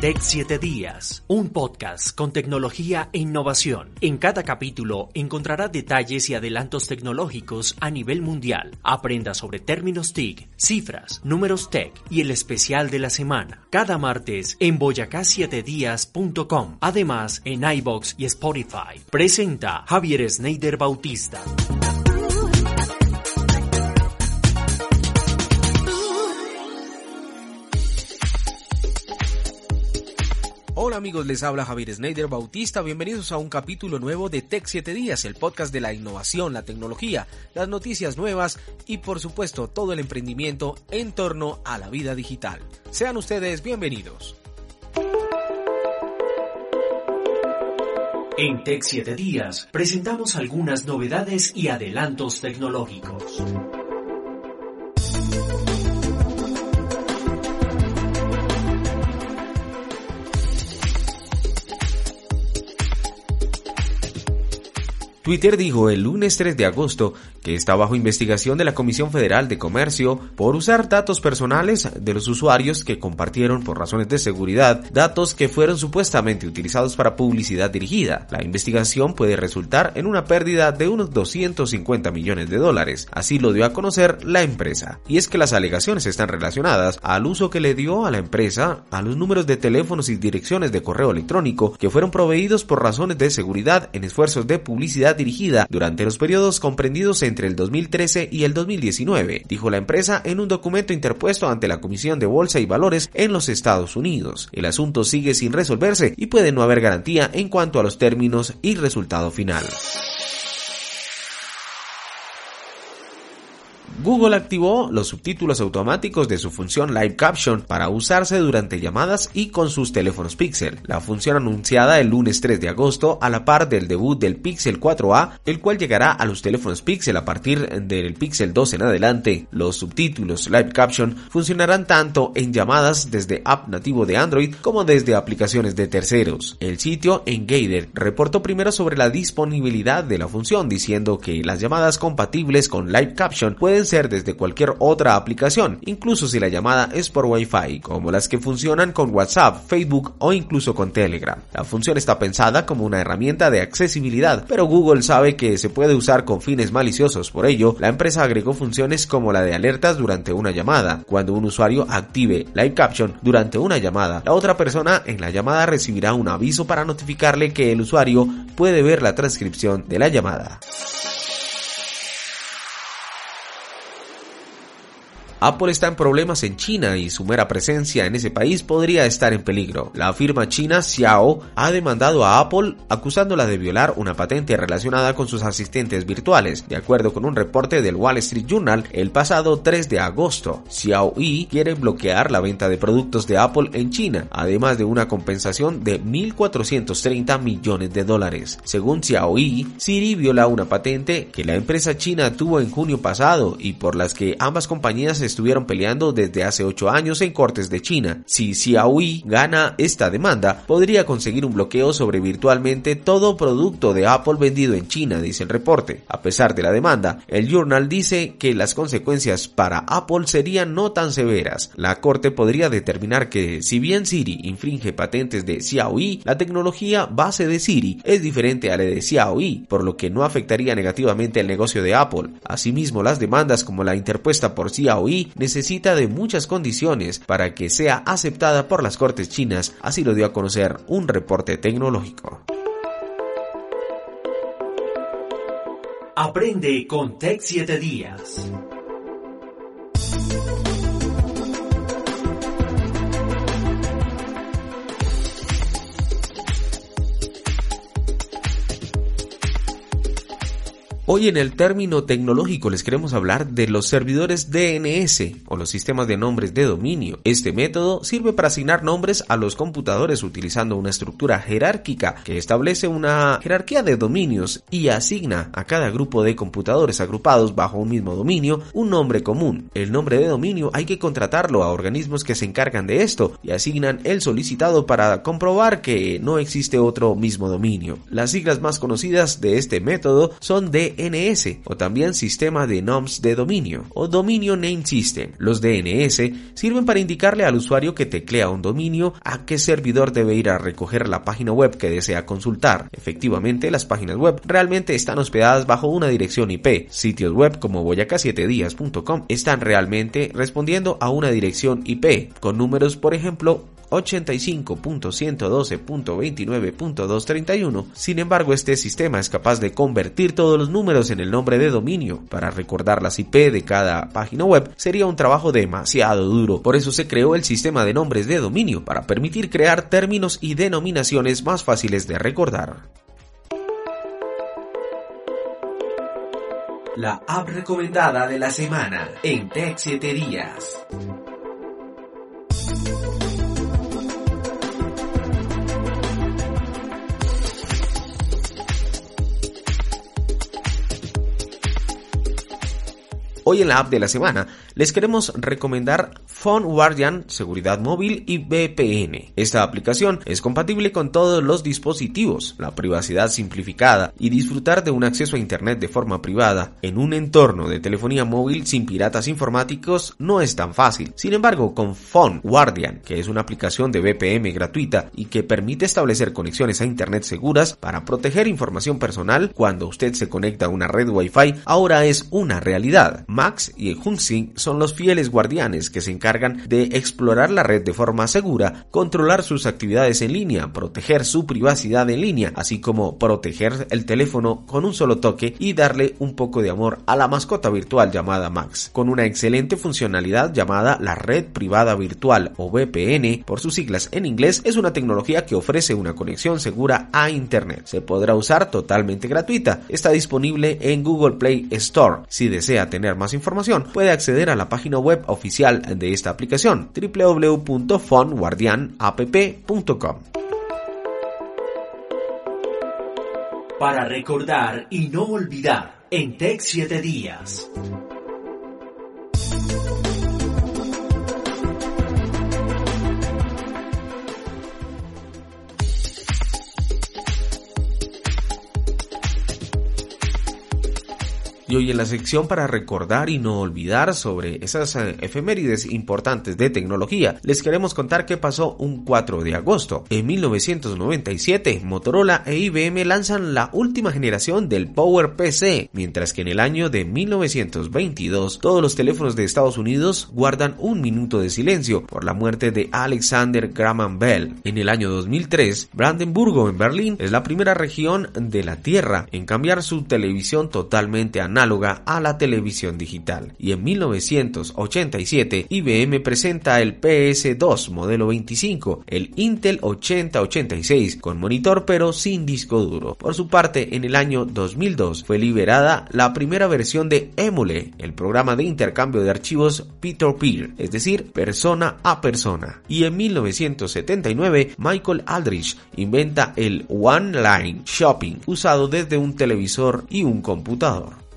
Tech 7 Días, un podcast con tecnología e innovación. En cada capítulo encontrará detalles y adelantos tecnológicos a nivel mundial. Aprenda sobre términos TIC, cifras, números tech y el especial de la semana. Cada martes en boyacá7días.com. Además, en iBox y Spotify. Presenta Javier Sneider Bautista. Hola amigos, les habla Javier Schneider Bautista. Bienvenidos a un capítulo nuevo de Tech 7 Días, el podcast de la innovación, la tecnología, las noticias nuevas y por supuesto todo el emprendimiento en torno a la vida digital. Sean ustedes bienvenidos. En Tech 7 Días presentamos algunas novedades y adelantos tecnológicos. Twitter dijo el lunes 3 de agosto que está bajo investigación de la Comisión Federal de Comercio por usar datos personales de los usuarios que compartieron por razones de seguridad datos que fueron supuestamente utilizados para publicidad dirigida. La investigación puede resultar en una pérdida de unos 250 millones de dólares, así lo dio a conocer la empresa. Y es que las alegaciones están relacionadas al uso que le dio a la empresa a los números de teléfonos y direcciones de correo electrónico que fueron proveídos por razones de seguridad en esfuerzos de publicidad dirigida durante los periodos comprendidos entre el 2013 y el 2019, dijo la empresa en un documento interpuesto ante la Comisión de Bolsa y Valores en los Estados Unidos. El asunto sigue sin resolverse y puede no haber garantía en cuanto a los términos y resultado final. Google activó los subtítulos automáticos de su función Live Caption para usarse durante llamadas y con sus teléfonos Pixel. La función anunciada el lunes 3 de agosto a la par del debut del Pixel 4a, el cual llegará a los teléfonos Pixel a partir del Pixel 2 en adelante. Los subtítulos Live Caption funcionarán tanto en llamadas desde app nativo de Android como desde aplicaciones de terceros. El sitio Engader reportó primero sobre la disponibilidad de la función diciendo que las llamadas compatibles con Live Caption pueden ser desde cualquier otra aplicación, incluso si la llamada es por Wi-Fi, como las que funcionan con WhatsApp, Facebook o incluso con Telegram. La función está pensada como una herramienta de accesibilidad, pero Google sabe que se puede usar con fines maliciosos, por ello, la empresa agregó funciones como la de alertas durante una llamada. Cuando un usuario active Live Caption durante una llamada, la otra persona en la llamada recibirá un aviso para notificarle que el usuario puede ver la transcripción de la llamada. Apple está en problemas en China y su mera presencia en ese país podría estar en peligro. La firma china Xiao ha demandado a Apple acusándola de violar una patente relacionada con sus asistentes virtuales, de acuerdo con un reporte del Wall Street Journal el pasado 3 de agosto. Xiaoyi quiere bloquear la venta de productos de Apple en China, además de una compensación de 1.430 millones de dólares. Según Xiaoyi, Siri viola una patente que la empresa china tuvo en junio pasado y por las que ambas compañías estuvieron peleando desde hace 8 años en cortes de China. Si Xiaomi gana esta demanda, podría conseguir un bloqueo sobre virtualmente todo producto de Apple vendido en China, dice el reporte. A pesar de la demanda, el Journal dice que las consecuencias para Apple serían no tan severas. La corte podría determinar que si bien Siri infringe patentes de Xiaomi, la tecnología base de Siri es diferente a la de Xiaomi, por lo que no afectaría negativamente el negocio de Apple. Asimismo, las demandas como la interpuesta por Xiaomi necesita de muchas condiciones para que sea aceptada por las cortes chinas, así lo dio a conocer un reporte tecnológico. Aprende con Tech 7 Días. Hoy en el término tecnológico les queremos hablar de los servidores DNS o los sistemas de nombres de dominio. Este método sirve para asignar nombres a los computadores utilizando una estructura jerárquica que establece una jerarquía de dominios y asigna a cada grupo de computadores agrupados bajo un mismo dominio un nombre común. El nombre de dominio hay que contratarlo a organismos que se encargan de esto y asignan el solicitado para comprobar que no existe otro mismo dominio. Las siglas más conocidas de este método son DNS DNS o también sistema de noms de dominio o dominio name system. Los DNS sirven para indicarle al usuario que teclea un dominio a qué servidor debe ir a recoger la página web que desea consultar. Efectivamente, las páginas web realmente están hospedadas bajo una dirección IP. Sitios web como boyacá7días.com están realmente respondiendo a una dirección IP con números, por ejemplo, 85.112.29.231. Sin embargo, este sistema es capaz de convertir todos los números en el nombre de dominio. Para recordar las IP de cada página web sería un trabajo demasiado duro. Por eso se creó el sistema de nombres de dominio para permitir crear términos y denominaciones más fáciles de recordar. La app recomendada de la semana en Tech 7 días. Hoy en la app de la semana les queremos recomendar Phone Guardian Seguridad Móvil y VPN. Esta aplicación es compatible con todos los dispositivos, la privacidad simplificada y disfrutar de un acceso a Internet de forma privada en un entorno de telefonía móvil sin piratas informáticos no es tan fácil. Sin embargo, con Phone Guardian, que es una aplicación de VPN gratuita y que permite establecer conexiones a Internet seguras para proteger información personal cuando usted se conecta a una red Wi-Fi, ahora es una realidad. Max y Hunxing son los fieles guardianes que se encargan de explorar la red de forma segura, controlar sus actividades en línea, proteger su privacidad en línea, así como proteger el teléfono con un solo toque y darle un poco de amor a la mascota virtual llamada Max, con una excelente funcionalidad llamada la red privada virtual o VPN por sus siglas en inglés, es una tecnología que ofrece una conexión segura a Internet. Se podrá usar totalmente gratuita. Está disponible en Google Play Store. Si desea tener más información, puede acceder a la página web oficial de esta aplicación www.fonguardianapp.com. Para recordar y no olvidar en Tech 7 días. Y hoy en la sección para recordar y no olvidar sobre esas eh, efemérides importantes de tecnología, les queremos contar qué pasó un 4 de agosto. En 1997, Motorola e IBM lanzan la última generación del PowerPC, mientras que en el año de 1922 todos los teléfonos de Estados Unidos guardan un minuto de silencio por la muerte de Alexander Graham Bell. En el año 2003, Brandenburgo en Berlín es la primera región de la Tierra en cambiar su televisión totalmente análoga análoga a la televisión digital. Y en 1987 IBM presenta el PS2 modelo 25, el Intel 8086 con monitor pero sin disco duro. Por su parte, en el año 2002 fue liberada la primera versión de Emule, el programa de intercambio de archivos peer-to-peer, es decir, persona a persona. Y en 1979 Michael Aldrich inventa el One Line Shopping, usado desde un televisor y un computador.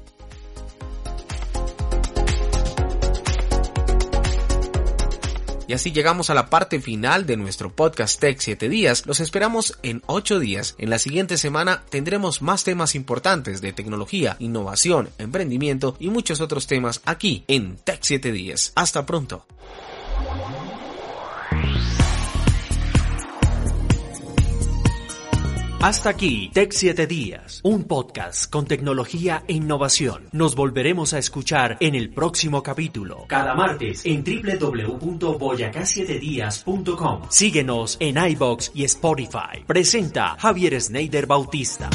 Y así llegamos a la parte final de nuestro podcast Tech 7 días. Los esperamos en 8 días. En la siguiente semana tendremos más temas importantes de tecnología, innovación, emprendimiento y muchos otros temas aquí en Tech 7 días. Hasta pronto. Hasta aquí, Tech 7 Días, un podcast con tecnología e innovación. Nos volveremos a escuchar en el próximo capítulo, cada martes en www.boyacá7días.com. Síguenos en iBox y Spotify. Presenta Javier Sneider Bautista.